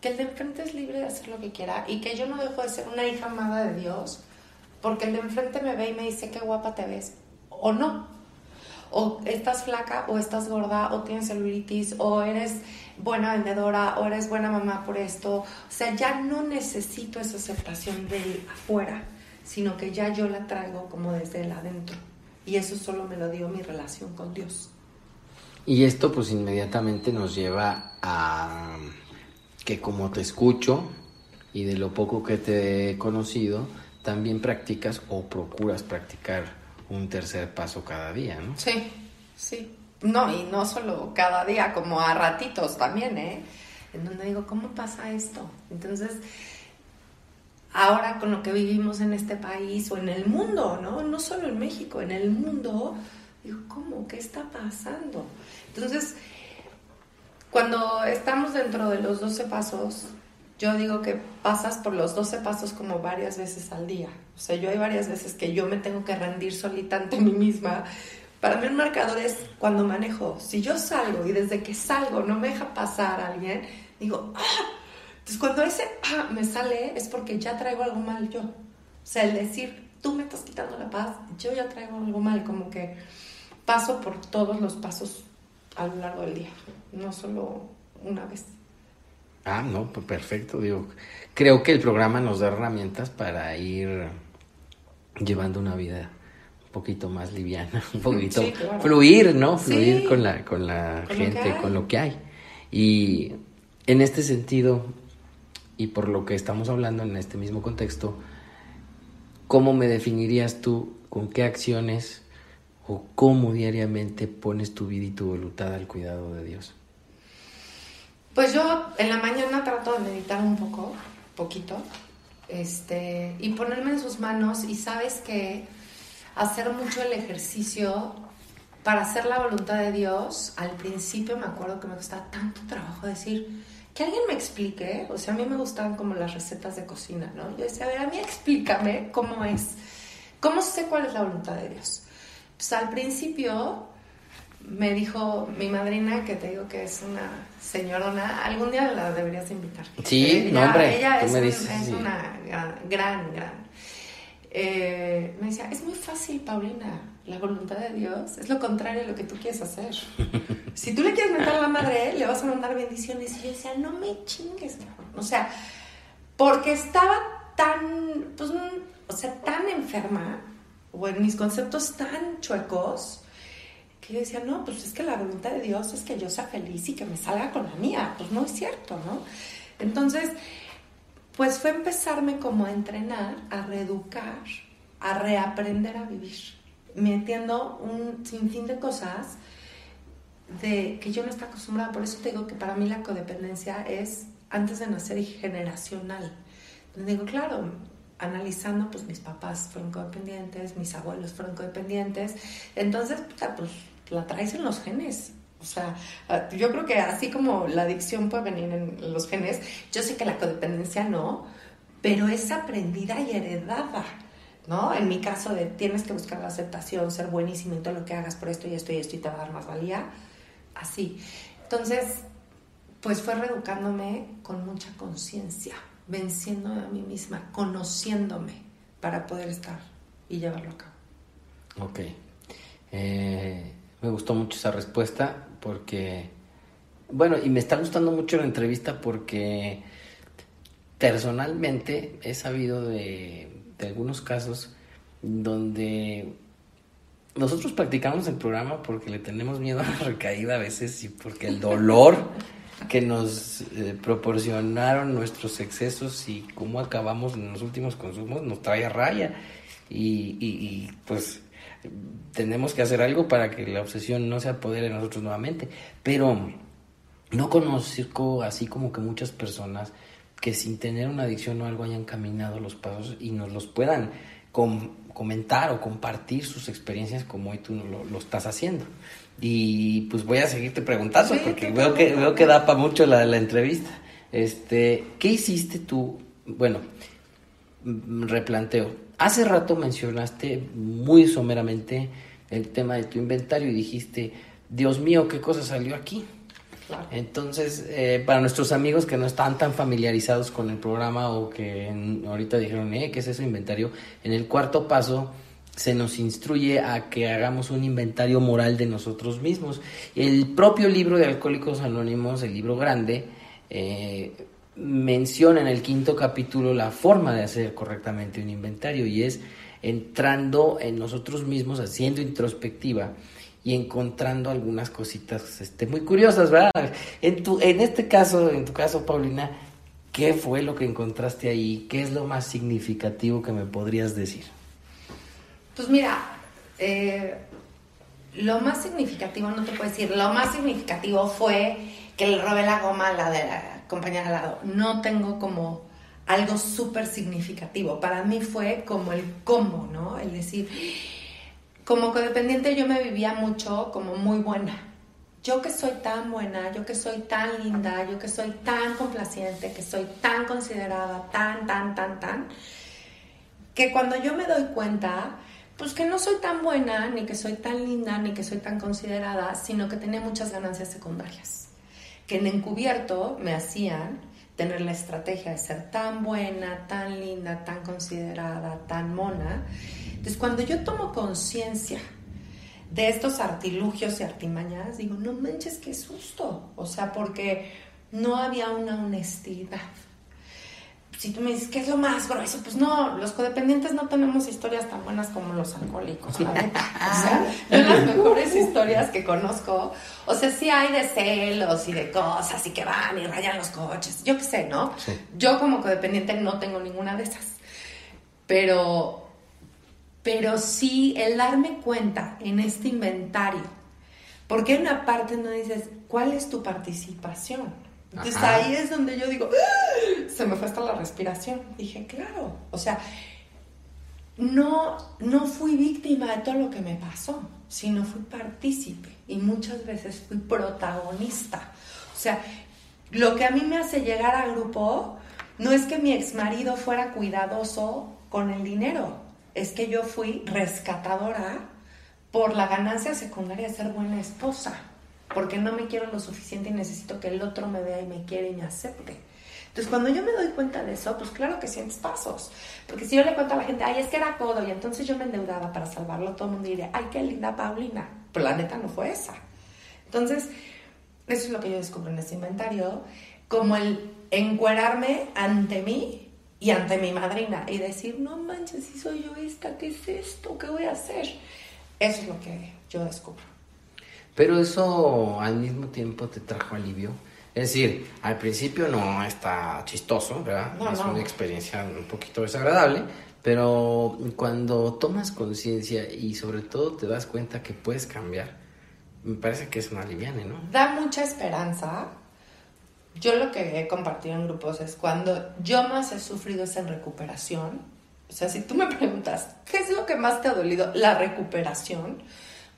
Que el de enfrente es libre de hacer lo que quiera y que yo no dejo de ser una hija amada de Dios porque el de enfrente me ve y me dice qué guapa te ves o no o estás flaca o estás gorda o tienes celulitis o eres buena vendedora o eres buena mamá por esto. O sea, ya no necesito esa aceptación de afuera, sino que ya yo la traigo como desde el adentro. Y eso solo me lo dio mi relación con Dios. Y esto pues inmediatamente nos lleva a que como te escucho y de lo poco que te he conocido, también practicas o procuras practicar un tercer paso cada día, ¿no? Sí, sí. No, y no solo cada día, como a ratitos también, ¿eh? En donde digo, ¿cómo pasa esto? Entonces, ahora con lo que vivimos en este país o en el mundo, ¿no? No solo en México, en el mundo, digo, ¿cómo? ¿Qué está pasando? Entonces, cuando estamos dentro de los 12 pasos, yo digo que pasas por los 12 pasos como varias veces al día. O sea, yo hay varias veces que yo me tengo que rendir solita ante mí misma. Para mí un marcador es cuando manejo. Si yo salgo y desde que salgo no me deja pasar a alguien, digo, ¡ah! Entonces cuando ese ah me sale es porque ya traigo algo mal yo. O sea, el decir, tú me estás quitando la paz, yo ya traigo algo mal, como que paso por todos los pasos a lo largo del día, no solo una vez. Ah, no, pues perfecto. Digo, creo que el programa nos da herramientas para ir llevando una vida un poquito más liviana, *laughs* un poquito fluir, ¿no? Fluir con la, con la gente, con lo que hay. Y en este sentido, y por lo que estamos hablando en este mismo contexto, ¿cómo me definirías tú con qué acciones o cómo diariamente pones tu vida y tu voluntad al cuidado de Dios? Pues yo en la mañana trato de meditar un poco, poquito, este, y ponerme en sus manos y sabes que hacer mucho el ejercicio para hacer la voluntad de Dios, al principio me acuerdo que me costaba tanto trabajo decir, que alguien me explique, o sea, a mí me gustaban como las recetas de cocina, ¿no? Yo decía, a ver, a mí explícame cómo es, cómo sé cuál es la voluntad de Dios. Pues al principio me dijo mi madrina, que te digo que es una señorona, algún día la deberías invitar. Sí, ella, no, hombre, ella es, una gran, gran. Eh, me decía, es muy fácil, Paulina, la voluntad de Dios es lo contrario de lo que tú quieres hacer. *laughs* si tú le quieres meter a la madre, le vas a mandar bendiciones. Y yo decía, no me chingues, O sea, porque estaba tan, pues, o sea, tan enferma, o en mis conceptos tan chuecos, y decía, no, pues es que la voluntad de Dios es que yo sea feliz y que me salga con la mía. Pues no es cierto, ¿no? Entonces, pues fue empezarme como a entrenar, a reeducar, a reaprender a vivir, metiendo un sinfín de cosas de que yo no estaba acostumbrada. Por eso te digo que para mí la codependencia es antes de nacer y generacional. Entonces digo, claro, analizando, pues mis papás fueron codependientes, mis abuelos fueron codependientes, entonces, pues la traes en los genes. O sea, ah, yo creo que así como la adicción puede venir en los genes, yo sé que la codependencia no, pero es aprendida y heredada. ¿no? En mi caso de tienes que buscar la aceptación, ser buenísimo en todo lo que hagas por esto y esto y esto y te va a dar más valía, así. Entonces, pues fue reeducándome con mucha conciencia, venciéndome a mí misma, conociéndome para poder estar y llevarlo a cabo. Ok. Eh, me gustó mucho esa respuesta porque, bueno, y me está gustando mucho la entrevista porque personalmente he sabido de de algunos casos donde nosotros practicamos el programa porque le tenemos miedo a la recaída a veces y porque el dolor que nos eh, proporcionaron nuestros excesos y cómo acabamos en los últimos consumos nos trae a raya y, y, pues tenemos que hacer algo para que la obsesión no se apodere de nosotros nuevamente pero no conozco así como que muchas personas que sin tener una adicción o algo hayan caminado los pasos y nos los puedan comentar o compartir sus experiencias como hoy tú lo, estás haciendo. Y pues voy a seguirte preguntando porque veo que, veo que da para mucho la, la, entrevista. Este, ¿Qué hiciste tú? Bueno, mm, replanteo. Hace rato mencionaste muy someramente el tema de tu inventario y dijiste, Dios mío, ¿qué cosa salió aquí? Entonces, eh, para nuestros amigos que no están tan familiarizados con el programa o que ahorita dijeron, eh, ¿qué es eso inventario? En el cuarto paso se nos instruye a que hagamos un inventario moral de nosotros mismos. El propio libro de Alcohólicos Anónimos, el libro grande, eh, menciona en el quinto capítulo la forma de hacer correctamente un inventario y es entrando en nosotros mismos, haciendo introspectiva y encontrando algunas cositas este, muy curiosas, ¿verdad? En, tu, en este caso, en tu caso, Paulina, ¿qué fue lo que encontraste ahí? ¿Qué es lo más significativo que me podrías decir? Pues mira, eh, lo más significativo, no te puedo decir, lo más significativo fue que le robé la goma a la de la compañera al lado. No tengo como algo súper significativo. Para mí fue como el cómo, ¿no? El decir como codependiente yo me vivía mucho como muy buena. Yo que soy tan buena, yo que soy tan linda, yo que soy tan complaciente, que soy tan considerada, tan, tan, tan, tan, que cuando yo me doy cuenta, pues que no soy tan buena, ni que soy tan linda, ni que soy tan considerada, sino que tenía muchas ganancias secundarias, que en encubierto me hacían tener la estrategia de ser tan buena, tan linda, tan considerada, tan mona, entonces, cuando yo tomo conciencia de estos artilugios y artimañas, digo, no manches, qué susto. O sea, porque no había una honestidad. Si tú me dices, ¿qué es lo más grueso? Pues no, los codependientes no tenemos historias tan buenas como los alcohólicos, *laughs* O sea, las mejores historias que conozco, o sea, sí hay de celos y de cosas y que van y rayan los coches, yo qué sé, ¿no? Yo como codependiente no tengo ninguna de esas. Pero pero sí el darme cuenta en este inventario, porque en una parte no dices, ¿cuál es tu participación? Entonces ahí es donde yo digo, ¡Ah! se me fue hasta la respiración. Dije, claro, o sea, no, no fui víctima de todo lo que me pasó, sino fui partícipe y muchas veces fui protagonista. O sea, lo que a mí me hace llegar al grupo no es que mi ex marido fuera cuidadoso con el dinero, es que yo fui rescatadora por la ganancia secundaria de ser buena esposa, porque no me quiero lo suficiente y necesito que el otro me vea y me quiere y me acepte. Entonces, cuando yo me doy cuenta de eso, pues claro que sientes pasos. Porque si yo le cuento a la gente, ay, es que era codo, y entonces yo me endeudaba para salvarlo, todo el mundo diría, ay, qué linda Paulina. Pero la neta no fue esa. Entonces, eso es lo que yo descubro en este inventario, como el encuerarme ante mí y ante mi madrina y decir, no manches, si soy yo esta, ¿qué es esto? ¿Qué voy a hacer? Eso es lo que yo descubro. Pero eso al mismo tiempo te trajo alivio. Es decir, al principio no está chistoso, ¿verdad? es una experiencia un poquito desagradable, pero cuando tomas conciencia y sobre todo te das cuenta que puedes cambiar, me parece que es una aliviane, ¿no? Da mucha esperanza yo lo que he compartido en grupos es cuando yo más he sufrido es en recuperación. O sea, si tú me preguntas, ¿qué es lo que más te ha dolido? La recuperación,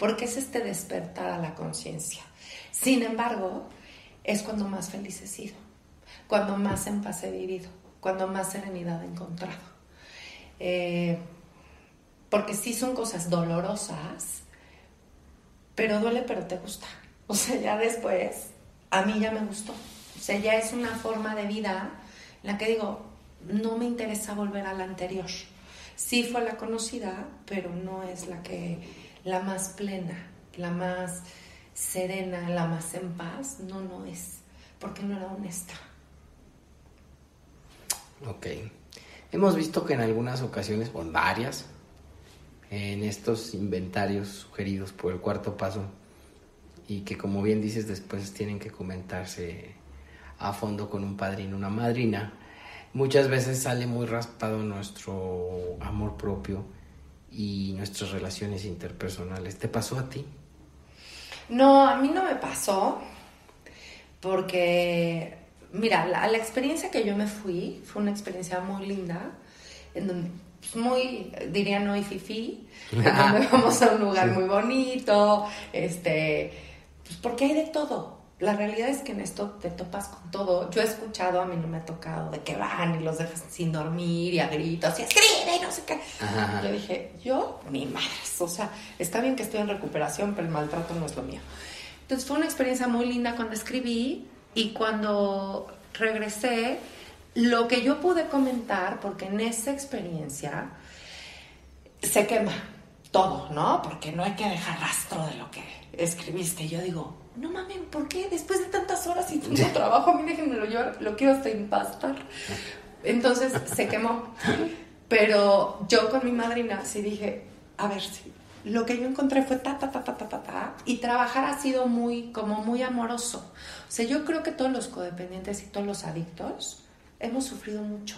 porque es este despertar a la conciencia. Sin embargo, es cuando más feliz he sido, cuando más en paz he vivido, cuando más serenidad he encontrado. Eh, porque sí son cosas dolorosas, pero duele, pero te gusta. O sea, ya después, a mí ya me gustó. O sea, ya es una forma de vida en la que digo, no me interesa volver a la anterior. Sí fue la conocida, pero no es la que, la más plena, la más serena, la más en paz. No, no es, porque no era honesta. Ok. Hemos visto que en algunas ocasiones, o en varias, en estos inventarios sugeridos por el cuarto paso, y que como bien dices después tienen que comentarse a fondo con un padrino, una madrina, muchas veces sale muy raspado nuestro amor propio y nuestras relaciones interpersonales. ¿Te pasó a ti? No, a mí no me pasó porque, mira, la, la experiencia que yo me fui fue una experiencia muy linda, en donde pues, muy, diría no y fifi, donde *laughs* vamos a un lugar muy bonito, este, pues porque hay de todo la realidad es que en esto te topas con todo. Yo he escuchado, a mí no me ha tocado, de que van y los dejan sin dormir y a gritos y escribe y no sé qué. Yo dije, yo, mi madre, o sea, está bien que estoy en recuperación, pero el maltrato no es lo mío. Entonces fue una experiencia muy linda cuando escribí y cuando regresé, lo que yo pude comentar, porque en esa experiencia se quema todo, ¿no? Porque no hay que dejar rastro de lo que escribiste. Yo digo, no mames, ¿por qué? Después de tantas horas y tanto trabajo, a mí déjenmelo yo, lo quiero hasta impastar. Entonces se quemó. Pero yo con mi madrina sí dije, a ver, sí, lo que yo encontré fue ta, ta, ta, ta, ta, ta, ta, y trabajar ha sido muy, como muy amoroso. O sea, yo creo que todos los codependientes y todos los adictos hemos sufrido mucho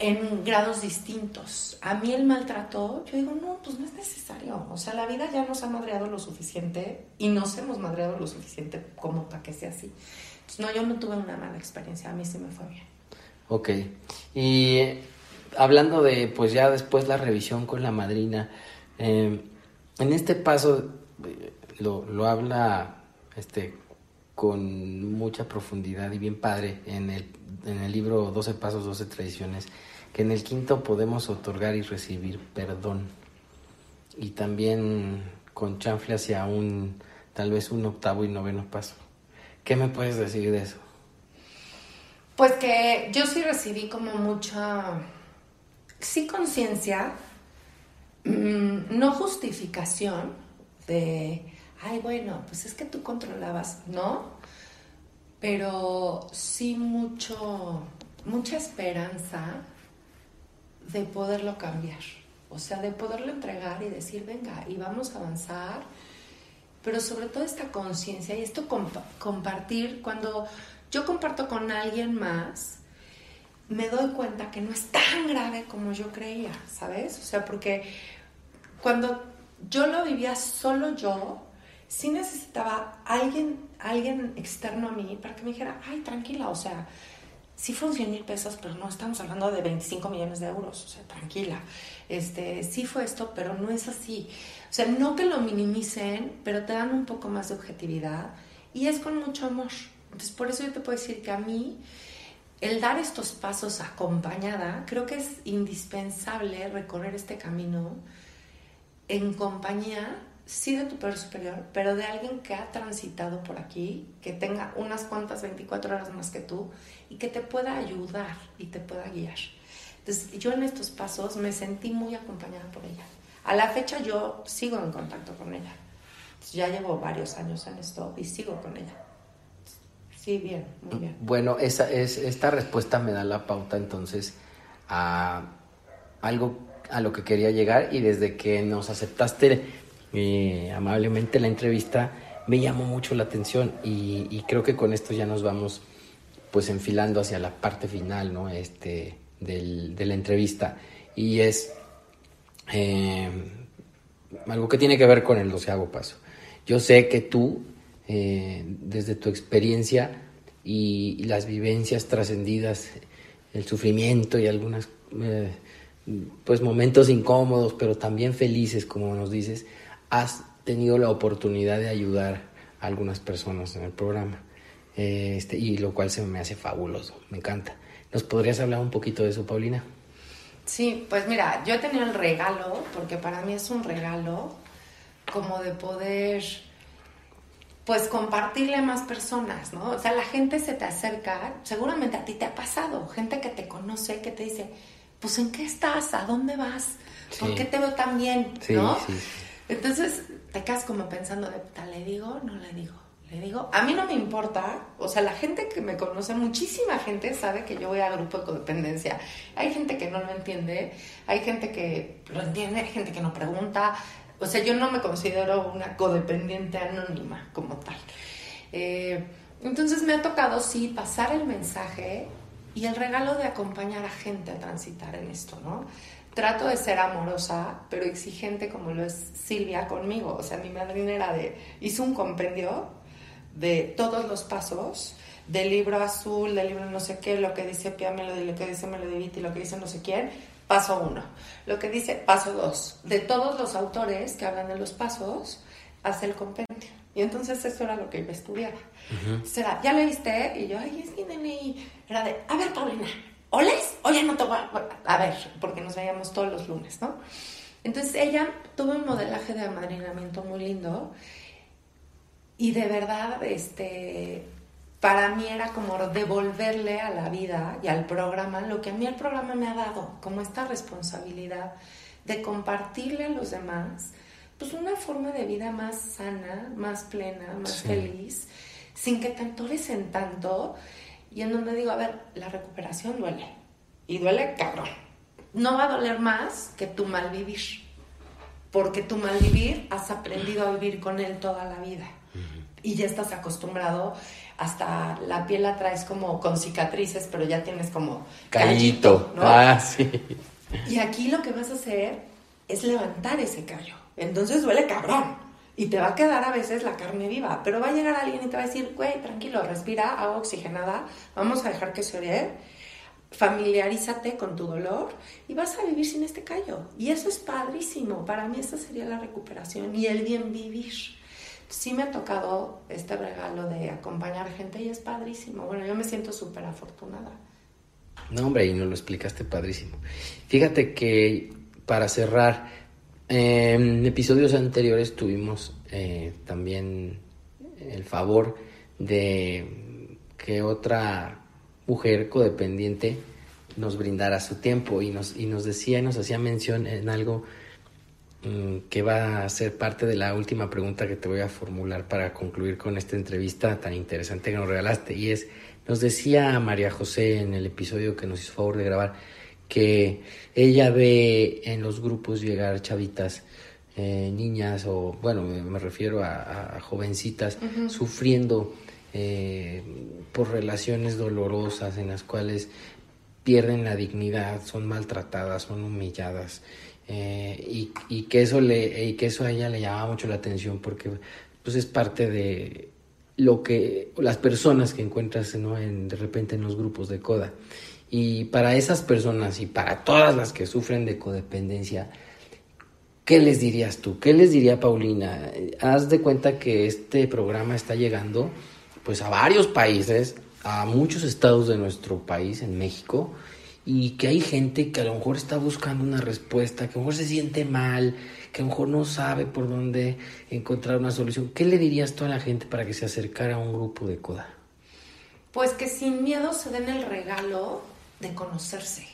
en grados distintos. A mí el maltrato, yo digo, no, pues no es necesario. O sea, la vida ya nos ha madreado lo suficiente y nos hemos madreado lo suficiente como para que sea así. Entonces, no, yo no tuve una mala experiencia, a mí sí me fue bien. Ok. Y hablando de, pues ya después la revisión con la madrina, eh, en este paso eh, lo, lo habla este con mucha profundidad y bien padre en el, en el libro 12 Pasos, 12 Tradiciones que en el quinto podemos otorgar y recibir perdón. Y también con chanfle hacia un, tal vez un octavo y noveno paso. ¿Qué me puedes decir de eso? Pues que yo sí recibí como mucha, sí conciencia, mm, no justificación de, ay, bueno, pues es que tú controlabas, ¿no? Pero sí mucho, mucha esperanza de poderlo cambiar, o sea, de poderlo entregar y decir, venga, y vamos a avanzar, pero sobre todo esta conciencia y esto compartir, cuando yo comparto con alguien más, me doy cuenta que no es tan grave como yo creía, ¿sabes? O sea, porque cuando yo lo vivía solo yo, sí necesitaba alguien, alguien externo a mí para que me dijera, ay, tranquila, o sea, sí fueron 100 mil pesos, pero no estamos hablando de 25 millones de euros, o sea, tranquila. Este, sí fue esto, pero no es así. O sea, no que lo minimicen, pero te dan un poco más de objetividad y es con mucho amor. Entonces, por eso yo te puedo decir que a mí el dar estos pasos acompañada, creo que es indispensable recorrer este camino en compañía sí de tu poder superior, pero de alguien que ha transitado por aquí, que tenga unas cuantas 24 horas más que tú y que te pueda ayudar y te pueda guiar. Entonces, yo en estos pasos me sentí muy acompañada por ella. A la fecha yo sigo en contacto con ella. Ya llevo varios años en esto y sigo con ella. Sí, bien, muy bien. Bueno, esa, es, esta respuesta me da la pauta entonces a algo a lo que quería llegar y desde que nos aceptaste eh, amablemente la entrevista, me llamó mucho la atención y, creo que con esto ya nos vamos pues enfilando hacia la parte final, ¿no? Este, de la entrevista. Y es eh, algo que tiene que ver con el doceavo paso. Yo sé que tú, eh, desde tu experiencia y, las vivencias trascendidas, el sufrimiento y algunos pues momentos incómodos, pero también felices, como nos dices, has tenido la oportunidad de ayudar a algunas personas en el programa. Este, y lo cual se me hace fabuloso, me encanta. ¿Nos podrías hablar un poquito de eso, Paulina? Sí, pues mira, yo he tenido el regalo, porque para mí es un regalo, como de poder, pues compartirle a más personas, ¿no? O sea, la gente se te acerca, seguramente a ti te ha pasado, gente que te conoce, que te dice, pues ¿en qué estás? ¿A dónde vas? ¿Por qué te veo tan bien? ¿No? Entonces te quedas como pensando, de, ¿le digo? No le digo. Le digo, a mí no me importa, o sea, la gente que me conoce, muchísima gente sabe que yo voy a grupo de codependencia. Hay gente que no lo entiende, hay gente que lo entiende, hay gente que no pregunta. O sea, yo no me considero una codependiente anónima como tal. Eh, entonces me ha tocado, sí, pasar el mensaje y el regalo de acompañar a gente a transitar en esto, ¿no? Trato de ser amorosa, pero exigente como lo es Silvia conmigo. O sea, mi madrina era de, hizo un compendio de todos los pasos, del libro azul, del libro no sé qué, lo que dice Pia Melody, lo que dice Melody y lo que dice no sé quién, paso uno. Lo que dice paso dos. De todos los autores que hablan de los pasos, hace el compendio. Y entonces eso era lo que yo estudiaba. Será, ¿ya leíste? Y yo, ay, es que leí. Era de, a ver, Paulina, ¿o lees? O ya no te voy a... a ver, porque nos veíamos todos los lunes, ¿no? Entonces ella tuvo un modelaje de amadrinamiento muy lindo y de verdad, este, para mí era como devolverle a la vida y al programa lo que a mí el programa me ha dado, como esta responsabilidad de compartirle a los demás, pues una forma de vida más sana, más plena, más feliz, sin que te en tanto y en donde digo, a ver, la recuperación duele y duele cabrón. No va a doler más que tu mal vivir, porque tu mal vivir has aprendido a vivir con él toda la vida y ya estás acostumbrado, hasta la piel la traes como con cicatrices, pero ya tienes como callito, ¿no? Ah, sí. Y aquí lo que vas a hacer es levantar ese callo. Entonces duele cabrón. Y te va a quedar a veces la carne viva, pero va a llegar alguien y te va a decir, güey, tranquilo, respira, agua oxigenada, vamos a dejar que se ore, familiarízate con tu dolor y vas a vivir sin este callo. Y eso es padrísimo. Para mí esa sería la recuperación y el bien vivir sí me ha tocado este regalo de acompañar gente y es padrísimo. Bueno, yo me siento súper afortunada. No, hombre, y nos lo explicaste padrísimo. Fíjate que para cerrar, en episodios anteriores tuvimos eh, también el favor de que otra mujer codependiente nos brindara su tiempo y nos, y nos decía y nos hacía mención en algo Mm, que va a ser parte de la última pregunta que te voy a formular para concluir con esta entrevista tan interesante que nos regalaste. Y es, nos decía María José en el episodio que nos hizo favor de grabar, que ella ve en los grupos llegar chavitas, eh, niñas o, bueno, me, refiero a, jovencitas sufriendo eh, por relaciones dolorosas en las cuales pierden la dignidad, son maltratadas, son humilladas eh, y, y, que eso le y que eso a ella le llamaba mucho la atención porque pues es parte de lo que las personas que encuentras ¿no? en, de repente en los grupos de coda y para esas personas y para todas las que sufren de codependencia ¿qué les dirías tú? ¿qué les diría Paulina? haz de cuenta que este programa está llegando pues a varios países a muchos estados de nuestro país en México y que hay gente que a lo mejor está buscando una respuesta, que a lo mejor se siente mal, que a lo mejor no sabe por dónde encontrar una solución. ¿Qué le dirías tú a la gente para que se acercara a un grupo de CODA? Pues que sin miedo se den el regalo de conocerse.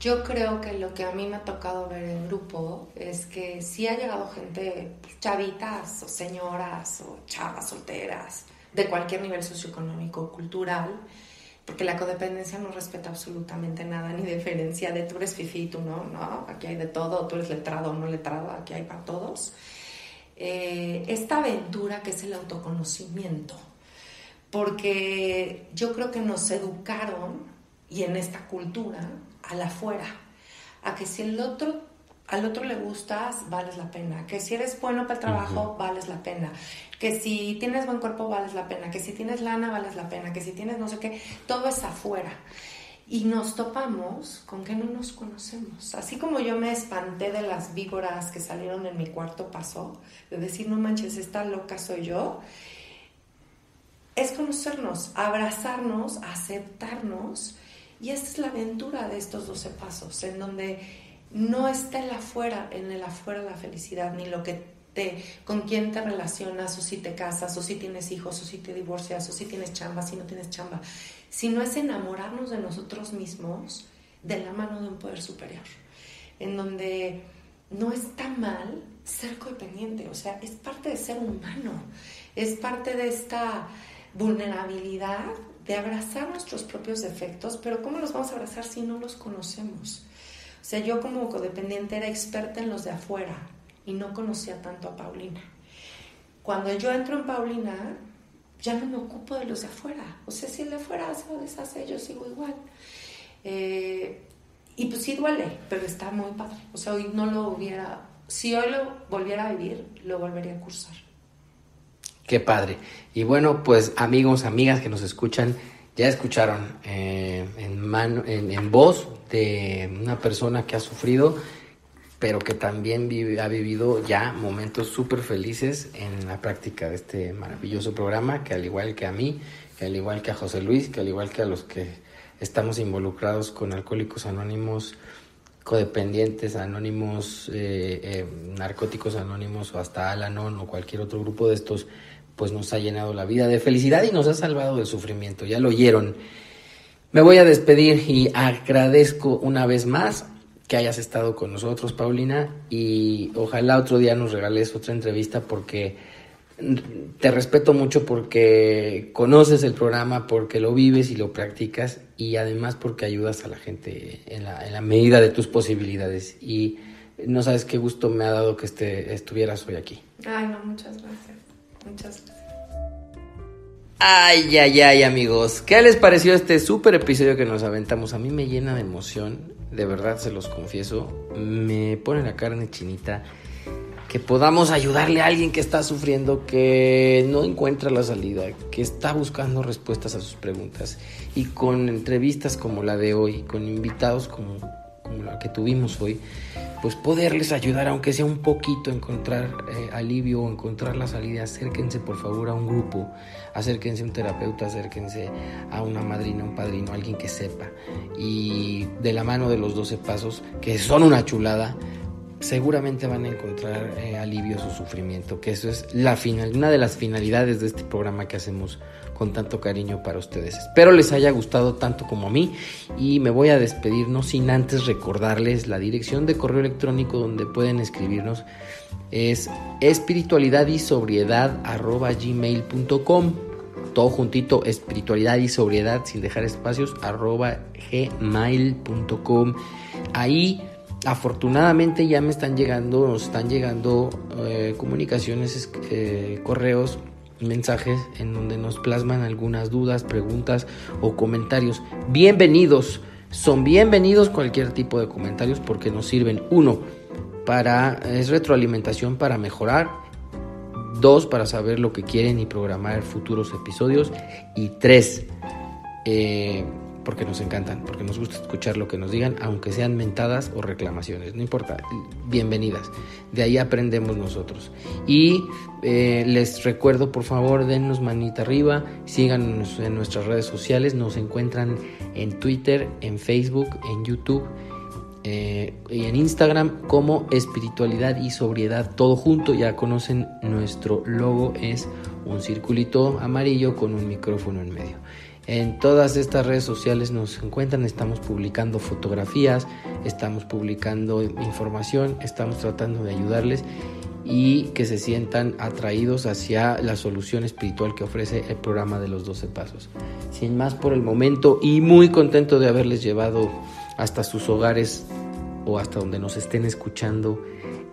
Yo creo que lo que a mí me ha tocado ver en grupo es que sí ha llegado gente, pues, chavitas o señoras o chavas solteras, de cualquier nivel socioeconómico, cultural, porque la codependencia no respeta absolutamente nada, ni diferencia de tú eres fifi, tú no, no, aquí hay de todo, tú eres letrado o no letrado, aquí hay para todos. Eh, esta aventura que es el autoconocimiento, porque yo creo que nos educaron, y en esta cultura, a la afuera, a que si el otro al otro le gustas, vales la pena. Que si eres bueno para el trabajo, vales la pena. Que si tienes buen cuerpo, vales la pena. Que si tienes lana, vales la pena. Que si tienes no sé qué, todo es afuera. y nos topamos con que no nos conocemos. Así como yo me espanté de las víboras que salieron en mi cuarto paso, de decir, no manches, esta loca soy yo, es conocernos, abrazarnos, aceptarnos. Y esta es la aventura de estos 12 pasos, en donde no está el afuera, en el afuera la felicidad, ni lo que te, con quién te relacionas, o si te casas, o si tienes hijos, o si te divorcias, o si tienes chamba, si no tienes chamba. Sino es enamorarnos de nosotros mismos de la mano de un poder superior, en donde no está mal ser codependiente, o sea, es parte de ser humano, es parte de esta vulnerabilidad de abrazar nuestros propios defectos, pero ¿cómo los vamos a abrazar si no los conocemos? O sea, yo como codependiente era experta en los de afuera y no conocía tanto a Paulina. Cuando yo entro en Paulina, ya no me ocupo de los de afuera. O sea, si el de afuera se deshace, yo sigo igual. Eh, y pues sí duele, pero está muy padre. O sea, hoy no lo hubiera, si hoy lo volviera a vivir, lo volvería a cursar. Qué padre. Y bueno, pues amigos, amigas que nos escuchan, ya escucharon eh, en, mano, en voz de una persona que ha sufrido pero que también ha vivido ya momentos súper felices en la práctica de este maravilloso programa, que al igual que a mí, que al igual que a José Luis, que al igual que a los que estamos involucrados con Alcohólicos Anónimos, codependientes anónimos, eh, eh, narcóticos anónimos o hasta Alanon o cualquier otro grupo de estos, pues nos ha llenado la vida de felicidad y nos ha salvado del sufrimiento. Ya lo oyeron. Me voy a despedir y agradezco una vez más que hayas estado con nosotros, Paulina, y ojalá otro día nos regales otra entrevista porque te respeto mucho porque conoces el programa, porque lo vives y lo practicas y además porque ayudas a la gente en la, medida de tus posibilidades. Y no sabes qué gusto me ha dado que este, estuvieras hoy aquí. Ay, no, muchas gracias. Muchas gracias. Ay, ay, ay, amigos. ¿Qué les pareció este súper episodio que nos aventamos? A mí me llena de emoción de verdad se los confieso, me pone la carne chinita que podamos ayudarle a alguien que está sufriendo, que no encuentra la salida, que está buscando respuestas a sus preguntas. Y con entrevistas como la de hoy, con invitados como, como la que tuvimos hoy, pues poderles ayudar, aunque sea un poquito, a encontrar eh, alivio o encontrar la salida. Acérquense por favor a un grupo, acérquense a un terapeuta, acérquense a una madrina, un padrino, alguien que sepa. Y de la mano de los 12 pasos, que son una chulada, seguramente van a encontrar eh, alivio a su sufrimiento, que eso es la final, una de las finalidades de este programa que hacemos con tanto cariño para ustedes. Espero les haya gustado tanto como a mí y me voy a despedir no sin antes recordarles la dirección de correo electrónico donde pueden escribirnos es espiritualidad y sobriedad arroba gmail.com todo juntito espiritualidad y sobriedad sin dejar espacios arroba gmail.com ahí afortunadamente ya me están llegando nos están llegando eh, comunicaciones eh, correos mensajes en donde nos plasman algunas dudas, preguntas o comentarios. Bienvenidos, son bienvenidos cualquier tipo de comentarios porque nos sirven, uno, para es retroalimentación para mejorar, dos, para saber lo que quieren y programar futuros episodios y tres, eh, porque nos encantan, porque nos gusta escuchar lo que nos digan, aunque sean mentadas o reclamaciones, no importa, bienvenidas. De ahí aprendemos nosotros. Y eh, les recuerdo, por favor, dennos manita arriba, síganos en nuestras redes sociales, nos encuentran en Twitter, en Facebook, en YouTube. Eh, y en Instagram como espiritualidad y sobriedad todo junto ya conocen nuestro logo es un circulito amarillo con un micrófono en medio en todas estas redes sociales nos encuentran, estamos publicando fotografías, estamos publicando información, estamos tratando de ayudarles y que se sientan atraídos hacia la solución espiritual que ofrece el programa de los 12 pasos. Sin más por el momento y muy contento de haberles llevado hasta sus hogares o hasta donde nos estén escuchando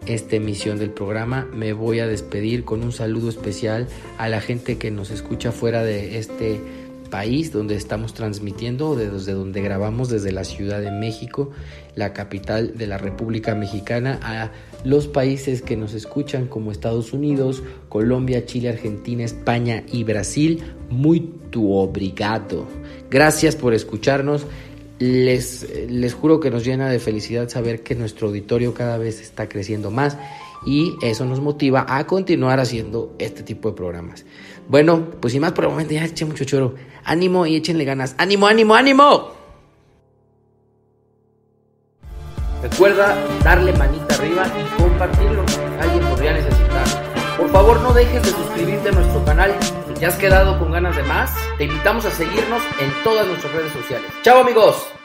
esta emisión del programa. Me voy a despedir con un saludo especial a la gente que nos escucha fuera de este país donde estamos transmitiendo, desde donde grabamos, desde la Ciudad de México, la capital de la República Mexicana, a los países que nos escuchan como Estados Unidos, Colombia, Chile, Argentina, España y Brasil. Muy tu obrigado. Gracias por escucharnos. les, les juro que nos llena de felicidad saber que nuestro auditorio cada vez está creciendo más y eso nos motiva a continuar haciendo este tipo de programas. Bueno, pues sin más por el momento ya eché mucho choro. Ánimo y échenle ganas. ¡Ánimo, ánimo, ánimo! Recuerda darle manita arriba y compartirlo. Alguien podría necesitar. Por favor, no dejes de suscribirte a nuestro canal. Si te has quedado con ganas de más, te invitamos a seguirnos en todas nuestras redes sociales. ¡Chao, amigos!